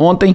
Ontem,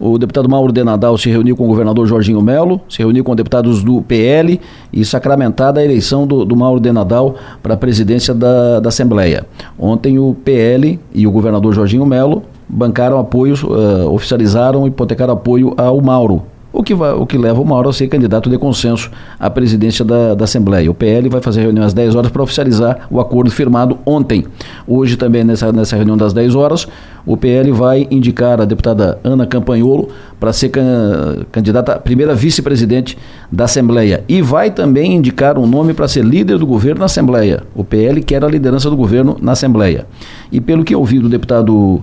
o deputado Mauro de Nadal se reuniu com o governador Jorginho Melo, se reuniu com deputados do PL e sacramentada a eleição do, do Mauro de Nadal para a presidência da, da Assembleia. Ontem o PL e o governador Jorginho Melo bancaram apoio, uh, oficializaram e hipotecaram apoio ao Mauro o que, vai, o que leva o Mauro a ser candidato de consenso à presidência da, da Assembleia. O PL vai fazer reunião às 10 horas para oficializar o acordo firmado ontem. Hoje também, nessa, nessa reunião das 10 horas, o PL vai indicar a deputada Ana Campanholo para ser can, candidata a primeira vice-presidente da Assembleia. E vai também indicar um nome para ser líder do governo na Assembleia. O PL quer a liderança do governo na Assembleia. E pelo que ouvi do deputado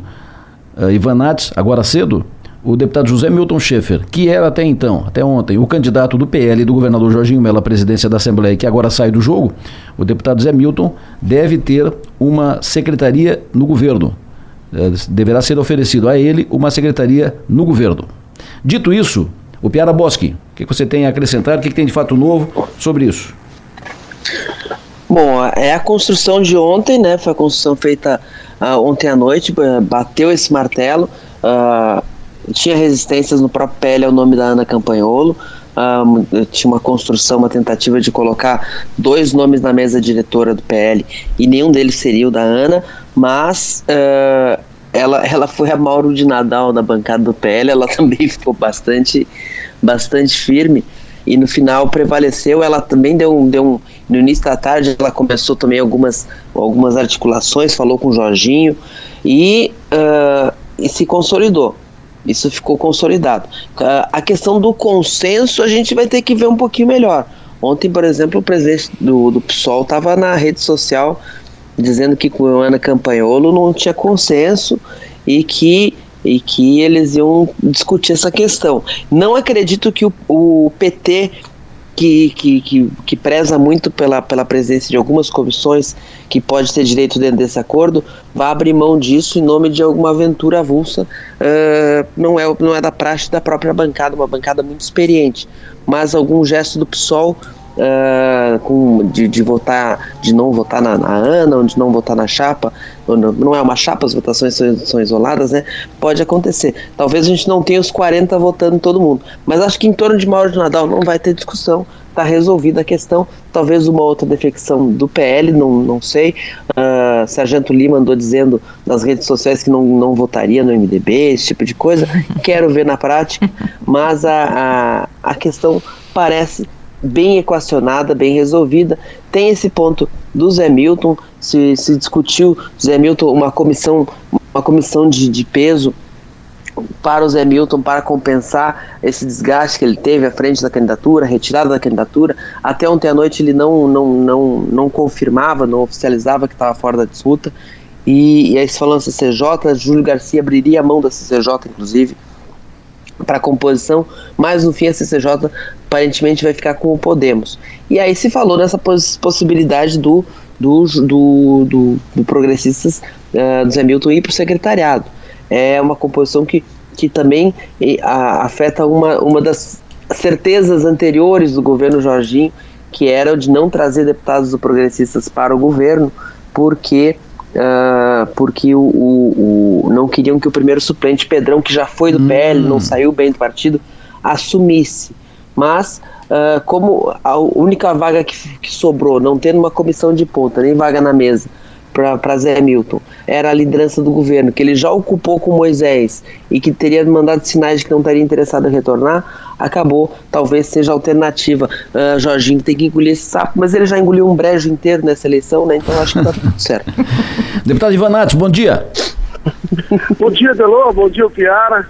uh, Ivan Nats, agora cedo, o deputado José Milton Schaefer, que era até então, até ontem, o candidato do PL do governador Jorginho Mello à presidência da Assembleia, que agora sai do jogo, o deputado José Milton deve ter uma secretaria no governo. É, deverá ser oferecido a ele uma secretaria no governo. Dito isso, o Piara Boschi, o que você tem a acrescentar? O que tem de fato novo sobre isso? Bom, é a construção de ontem, né? Foi a construção feita uh, ontem à noite, bateu esse martelo. Uh, tinha resistências no próprio PL ao nome da Ana Campanholo. Um, tinha uma construção, uma tentativa de colocar dois nomes na mesa diretora do PL e nenhum deles seria o da Ana, mas uh, ela, ela foi a Mauro de Nadal na bancada do PL, ela também ficou bastante, bastante firme e no final prevaleceu. Ela também deu deu um no início da tarde ela começou também algumas, algumas articulações, falou com o Jorginho e, uh, e se consolidou. Isso ficou consolidado. A questão do consenso a gente vai ter que ver um pouquinho melhor. Ontem, por exemplo, o presidente do, do PSOL estava na rede social dizendo que com Ana Campanholo não tinha consenso e que, e que eles iam discutir essa questão. Não acredito que o, o PT que, que, que, que, preza muito pela, pela presença de algumas comissões que pode ter direito dentro desse acordo, vai abrir mão disso em nome de alguma aventura avulsa. Uh, não, é, não é da praxe da própria bancada, uma bancada muito experiente, mas algum gesto do PSOL uh, com, de, de votar, de não votar na, na ANA, ou de não votar na chapa, não, é uma chapa, as votações são, são, isoladas, né? Pode acontecer. Talvez a gente não tenha os 40 votando todo mundo, mas acho que em torno de Mauro de Nadal não vai ter discussão, está resolvida a questão. Talvez uma outra defecção do PL, não, não sei. Uh, Sargento Lima andou dizendo nas redes sociais que não, não votaria no MDB, esse tipo de coisa. Quero ver na prática, mas a, a, a questão parece bem equacionada, bem resolvida. Tem esse ponto do Zé Milton, se, se discutiu Zé Milton uma comissão, uma comissão de, de peso para o Zé Milton para compensar esse desgaste que ele teve à frente da candidatura, retirada da candidatura. Até ontem à noite ele não, não, não, não confirmava, não oficializava que estava fora da disputa. E, e aí se falando CCJ, Júlio Garcia abriria a mão da CCJ, inclusive, para composição, mas no fim a CCJ aparentemente vai ficar com o Podemos. E aí se falou nessa poss possibilidade do, do, do, do, do Progressistas, uh, do Zé Milton ir para o secretariado. É uma composição que, que também afeta uma, uma das certezas anteriores do governo Jorginho, que era o de não trazer deputados do Progressistas para o governo, porque uh, porque o, o, o, não queriam que o primeiro suplente, Pedrão, que já foi do hum. PL, não saiu bem do partido, assumisse. Mas, uh, como a única vaga que, que, sobrou, não tendo uma comissão de ponta, nem vaga na mesa, para Zé Milton, era a liderança do governo, que ele já ocupou com Moisés e que teria mandado sinais de que não estaria interessado em retornar, acabou, talvez seja alternativa. Uh, Jorginho tem que engolir esse sapo, mas ele já engoliu um brejo inteiro nessa eleição, né? Então acho que tá tudo certo. Deputado Ivanato, bom dia. bom dia, Delô, bom dia, Piara.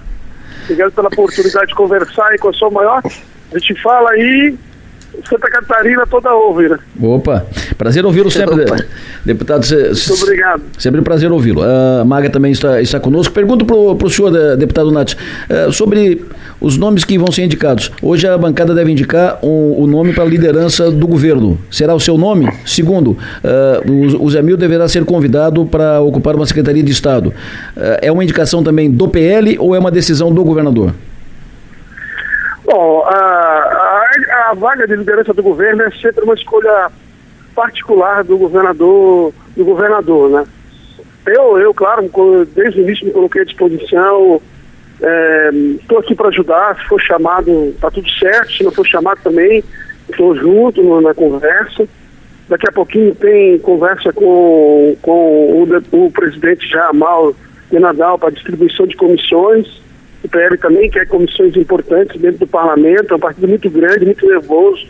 Obrigado pela oportunidade de conversar aí com a sua maior. A gente fala aí Santa Catarina toda ouve, né? Opa, prazer ouvi-lo sempre, Opa. deputado. Muito obrigado. Sempre um prazer ouvi-lo. A Maga também está, está conosco. Pergunto para o senhor, eh, deputado Nath, eh, sobre os nomes que vão ser indicados. Hoje a bancada deve indicar o, o nome para a liderança do governo. Será o seu nome? Segundo, uh, o, o Zé Mil deverá ser convidado para ocupar uma secretaria de Estado. Uh, é uma indicação também do PL ou é uma decisão do governador? Bom, a, a vaga de liderança do governo é sempre uma escolha particular do governador, do governador, né? Eu, eu claro, desde o início me coloquei à disposição, Estou é, aqui para ajudar, se for chamado, está tudo certo, se não for chamado também, estou junto no, na conversa. Daqui a pouquinho tem conversa com, com o, o presidente Jamal de Nadal para distribuição de comissões. O PL também quer comissões importantes dentro do parlamento, é um partido muito grande, muito nervoso.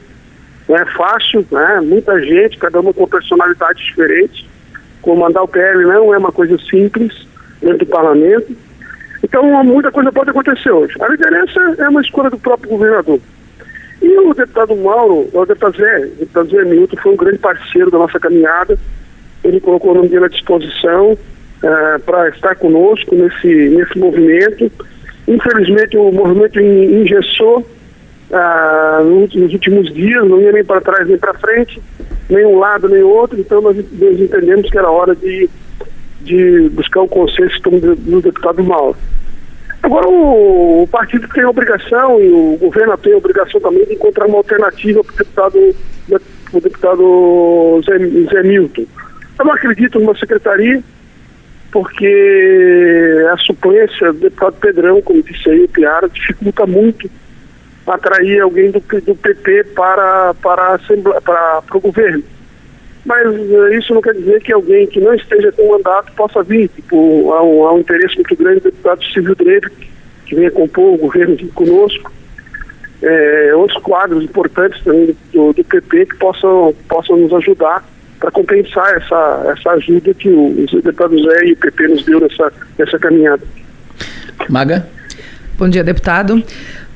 Não é fácil, né? muita gente, cada uma com personalidade diferente. Comandar o PL não é uma coisa simples dentro do parlamento. Então, muita coisa pode acontecer hoje. A liderança é uma escolha do próprio governador. E o deputado Mauro, o deputado Zé, o deputado Zé Milton foi um grande parceiro da nossa caminhada. Ele colocou o nome dele à disposição uh, para estar conosco nesse, nesse movimento. Infelizmente, o movimento engessou uh, nos últimos dias, não ia nem para trás nem para frente, nem um lado nem outro, então nós, nós entendemos que era hora de, de buscar o consenso do, do deputado Mauro. Agora, o, o, partido tem a obrigação, e o governo tem a obrigação também de encontrar uma alternativa para o deputado, o deputado Zé, Zé Milton. Eu não acredito numa secretaria, porque a suplência do deputado Pedrão, como disse aí o Piara, dificulta muito atrair alguém do, do PT para, para, para, para o governo mas uh, isso não quer dizer que alguém que não esteja com mandato possa vir. Tipo, há um, há um interesse muito grande do deputado Silvio Dreve, que venha compor o governo conosco. É, outros quadros importantes também do, do PP que possam, possam nos ajudar para compensar essa, essa ajuda que o, o deputado Zé e o PP nos deu nessa, nessa caminhada. Maga? Bom dia, deputado.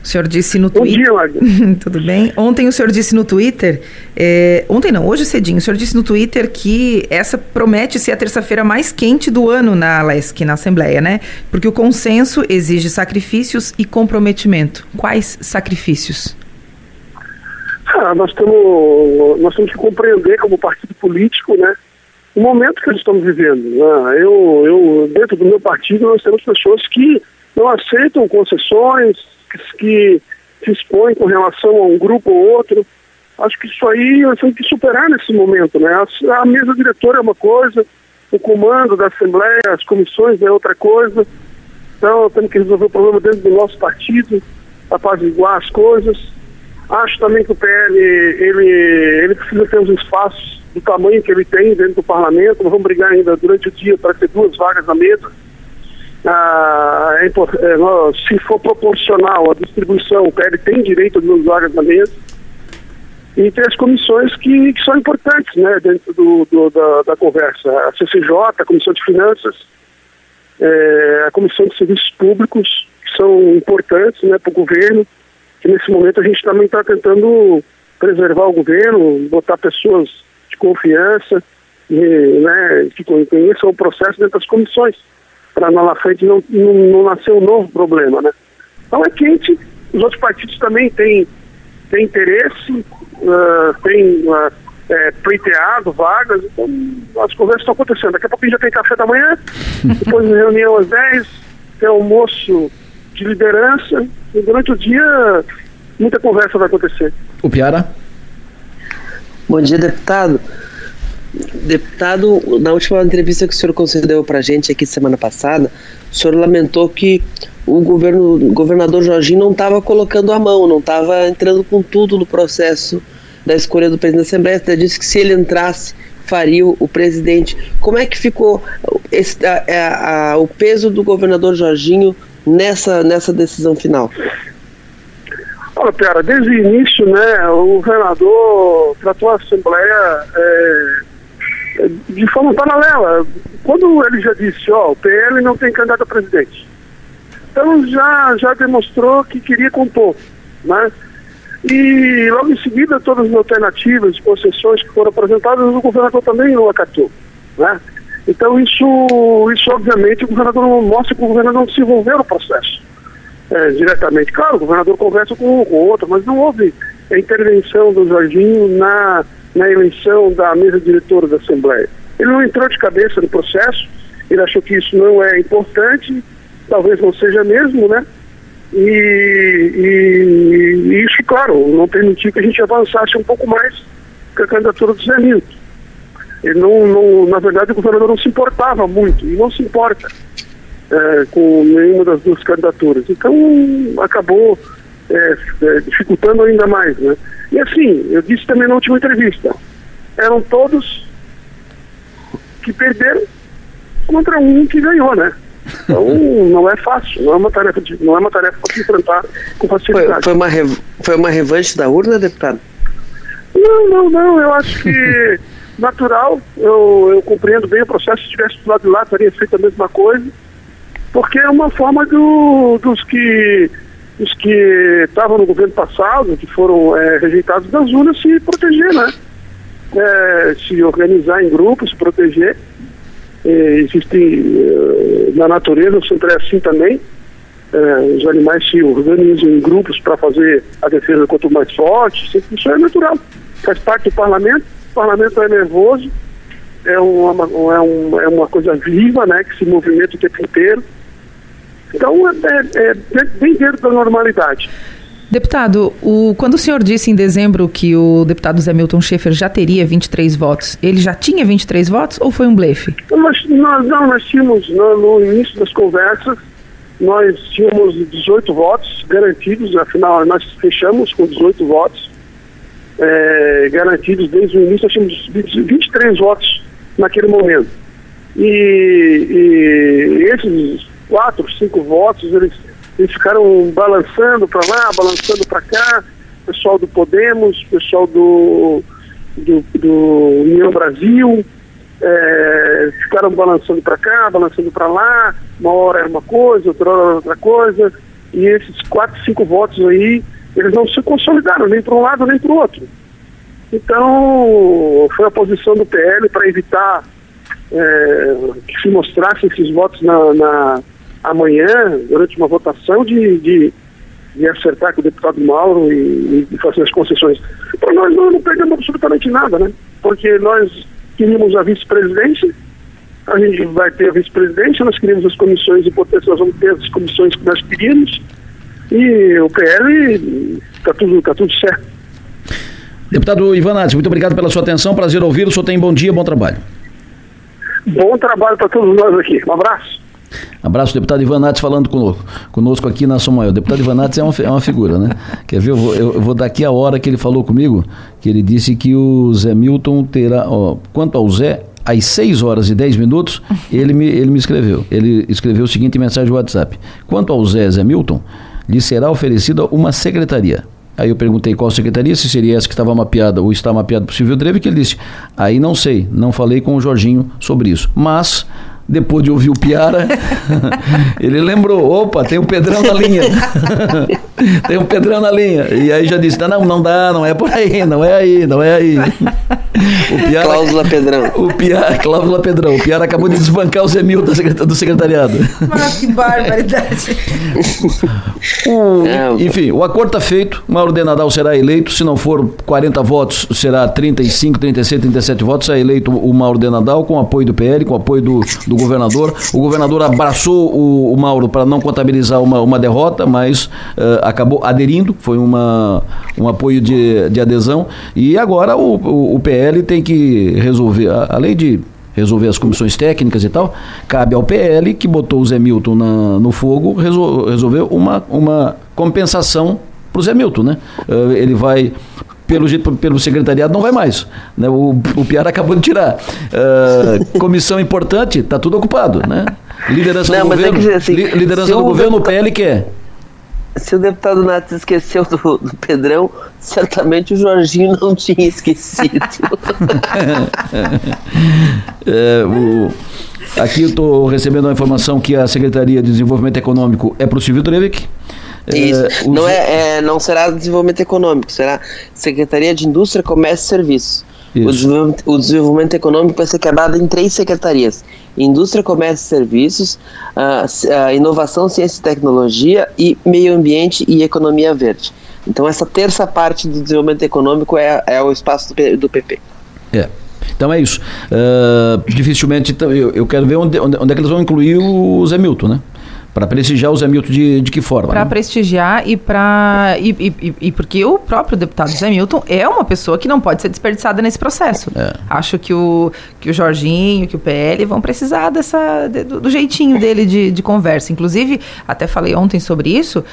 O senhor disse no Twitter. Bom dia, Tudo bem? Ontem o senhor disse no Twitter. É, ontem não, hoje cedinho, o senhor disse no Twitter que essa promete ser a terça-feira mais quente do ano na LESC, na Assembleia, né? Porque o consenso exige sacrifícios e comprometimento. Quais sacrifícios? Ah, nós, temos, nós temos que compreender como partido político, né? O momento que nós estamos vivendo. Ah, eu, eu, dentro do meu partido, nós temos pessoas que não aceitam concessões, que se expõe com relação a um grupo ou outro. Acho que isso aí nós temos que superar nesse momento, né? A, a mesa diretora é uma coisa, o comando da Assembleia, as comissões é outra coisa. Então temos que resolver o problema dentro do nosso partido, apaziguar as coisas. Acho também que o PL ele, ele precisa ter os espaços do tamanho que ele tem dentro do parlamento. Nós vamos brigar ainda durante o dia para ter duas vagas na mesa ah, é, é, se for proporcional a distribuição, o PL tem direito a duas vagas na mesa. E tem as comissões que, que são importantes né, dentro do, do da, da, conversa. A CCJ, a Comissão de Finanças, é, a Comissão de Serviços Públicos, que são importantes né, para o governo, que nesse momento a gente também está tentando preservar o governo, botar pessoas de confiança, e, né, que conheçam o processo dentro das comissões para lá na frente não, não, não nascer um novo problema, né? Então é quente, os outros partidos também têm, têm interesse, uh, têm uh, é, pleiteado vagas, então as conversas estão acontecendo. Daqui a pouco já tem café da manhã, depois reunião às 10, tem almoço de liderança, e durante o dia muita conversa vai acontecer. O Piara? Bom dia, deputado. Deputado, na última entrevista que o senhor concedeu para a gente aqui semana passada, o senhor lamentou que o governo, o governador Jorginho não estava colocando a mão, não estava entrando com tudo no processo da escolha do presidente da Assembleia. Até disse que se ele entrasse, faria o, presidente. Como é que ficou esse, a, a, a, o peso do governador Jorginho nessa, nessa decisão final? Olha, Piara, desde o início, né, o governador tratou a Assembleia é, de forma paralela. Quando ele já disse, ó, o PL não tem candidato a presidente. Então já, já demonstrou que queria compor, né? E logo em seguida todas as alternativas, concessões que foram apresentadas, o governador também não acatou, né? Então isso, isso obviamente o governador não mostra que o governador não se envolveu no processo é, diretamente. Claro, o governador conversa com com outro, mas não houve intervenção do Jorginho na na eleição da mesa diretora da Assembleia. Ele não entrou de cabeça no processo, ele achou que isso não é importante, talvez não seja mesmo, né? E, e, e isso, claro, não permitiu que a gente avançasse um pouco mais com a candidatura do Zé Milton. Ele não, não, na verdade, o governador não se importava muito, e não se importa. é, com nenhuma das duas candidaturas. Então, acabou é, é, dificultando ainda mais, né? E assim, eu disse também na última entrevista, eram todos que perderam contra um que ganhou, né? Então não é fácil, não é uma tarefa de, não é uma tarefa para se enfrentar com facilidade. Foi, foi, uma foi uma revanche da urna, deputado? Não, não, não. Eu acho que natural. Eu, eu compreendo bem o processo. Se tivesse do lado de lá, teria feito a mesma coisa. Porque é uma forma do, dos que os que estavam no governo passado, que foram é, rejeitados das urnas, se proteger, né? É, se organizar em grupos, se proteger. É, existem é, na natureza, sempre é assim também. É, os animais se organizam em grupos para fazer a defesa quanto mais forte. Isso é natural. Faz parte do parlamento. O parlamento é nervoso, é uma, é, um, é uma coisa viva, né? Que se movimenta o tempo inteiro. Então, é, é, é bem dentro da normalidade. Deputado, o, quando o senhor disse em dezembro que o deputado Zé Milton Schaefer já teria 23 votos, ele já tinha 23 votos ou foi um blefe? Nós, nós, não, nós tínhamos, no, no, início das conversas, nós tínhamos 18 votos garantidos, afinal nós fechamos com 18 votos é, garantidos desde o início, nós tínhamos 23 votos naquele momento. E, e esses quatro, cinco votos, eles, eles ficaram balançando para lá, balançando para cá, pessoal do Podemos, pessoal do, do, do União Brasil, é, ficaram balançando para cá, balançando para lá, uma hora era uma coisa, outra hora era outra coisa, e esses quatro, cinco votos aí, eles não se consolidaram nem para um lado nem para o outro. Então, foi a posição do PL para evitar é, que se mostrassem esses votos na, na, amanhã, durante uma votação, de, de, de acertar com o deputado Mauro e, e fazer as concessões. Para nós não, não perdemos absolutamente nada, né? Porque nós queríamos a vice-presidência, a gente vai ter a vice-presidência, nós queríamos as comissões importantes, nós vamos ter as comissões que nós queríamos, e o PL está tudo, tá tudo certo. Deputado Ivan Nades, muito obrigado pela sua atenção, prazer ouvi-lo, o senhor tem bom dia, bom trabalho. Bom trabalho para todos nós aqui, um abraço. Abraço, deputado Ivan Nates falando conosco, conosco aqui na São Maior. O deputado Ivan Nates é uma, é uma figura, né? Quer ver? Eu vou, eu vou daqui a hora que ele falou comigo, que ele disse que o Zé Milton terá. Ó, quanto ao Zé, às 6 horas e 10 minutos, ele me, ele me escreveu. Ele escreveu o seguinte mensagem no WhatsApp: Quanto ao Zé Zé Milton, lhe será oferecida uma secretaria. Aí eu perguntei qual secretaria, se seria essa que estava mapeada ou está mapeada para o Silvio Dreve, que ele disse, aí não sei, não falei com o Jorginho sobre isso. Mas depois de ouvir o Piara, ele lembrou, opa, tem o um Pedrão na linha. tem um Pedrão na linha. E aí já disse, não, não dá, não é por aí, não é aí, não é aí. O Piara, cláusula Pedrão. O Piara, cláusula Pedrão. O Piara acabou de desbancar o Zé Milton do secretariado. Mas que barbaridade. o, é, enfim, o acordo está feito, Mauro de Nadal será eleito, se não for 40 votos, será 35, 36, 37 votos, é eleito o Mauro de Nadal com apoio do PL, com apoio do, do governador. O governador abraçou o, o Mauro para não contabilizar uma, uma derrota, mas uh, acabou aderindo, foi uma, um apoio de, de adesão. E agora o, o, o PL tem que resolver, além de resolver as comissões técnicas e tal, cabe ao PL, que botou o Zé Milton na, no fogo, resol, uma, uma compensação para o Zé Milton, né? Uh, ele vai pelo, pelo secretariado não vai mais. Né? O, o Piara acabou de tirar. Uh, comissão importante, está tudo ocupado. Né? Liderança não, do é governo, é assim, liderança do governo, o PL quer. Se o deputado Nath esqueceu do, do, Pedrão, certamente o Jorginho não tinha esquecido. é, o, aqui eu estou recebendo a informação que a Secretaria de Desenvolvimento Econômico é para o Silvio Drevik. Isso. É, não, é, é, não será desenvolvimento econômico, será Secretaria de Indústria, Comércio e Serviços. O desenvolvimento, o desenvolvimento, econômico vai ser quebrado em três secretarias: Indústria, Comércio e Serviços, a, Inovação, Ciência e Tecnologia e Meio Ambiente e Economia Verde. Então, essa terça parte do desenvolvimento econômico é, é o espaço do, do PP. É. Então é isso. Uh, dificilmente, então, eu, eu, quero ver onde, onde, onde, é que eles vão incluir o Zé Milton, né? Para prestigiar o Zé Milton de, de que forma? Para né? prestigiar e para. E, e, e, porque o próprio deputado Zé Milton é uma pessoa que não pode ser desperdiçada nesse processo. É. Acho que o, que o Jorginho, que o PL vão precisar dessa, do, do jeitinho dele de, de conversa. Inclusive, até falei ontem sobre isso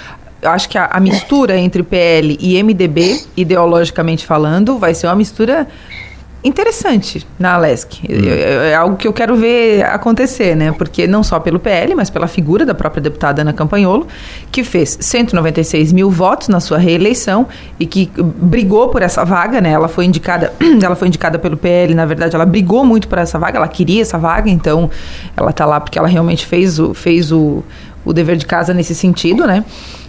acho que a, a, mistura entre PL e MDB, ideologicamente falando, vai ser uma mistura interessante na Alesc. Hum. É, é, algo que eu quero ver acontecer, né? Porque não só pelo PL, mas pela figura da própria deputada Ana Campanholo, que fez 196 mil votos na sua reeleição e que brigou por essa vaga, né? Ela foi indicada, ela foi indicada pelo PL, na verdade, ela brigou muito por essa vaga, ela queria essa vaga, então ela está lá porque ela realmente fez o, fez o, o dever de casa nesse sentido, né?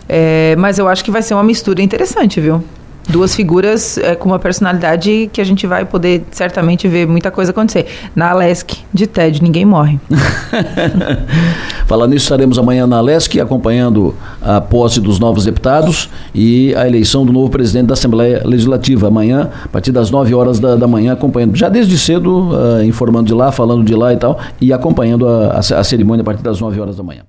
É, mas eu acho que vai ser uma mistura interessante, viu? Duas figuras é, com uma personalidade que a gente vai poder certamente ver muita coisa acontecer. Na Alesc, de TED, ninguém morre. Falando nisso, estaremos amanhã na Alesc acompanhando a posse dos novos deputados e a eleição do novo presidente da Assembleia Legislativa. Amanhã, a partir das 9 horas da, da manhã, acompanhando, já desde cedo, uh, informando de lá, falando de lá e tal, e acompanhando a, a, a cerimônia a partir das 9 horas da manhã.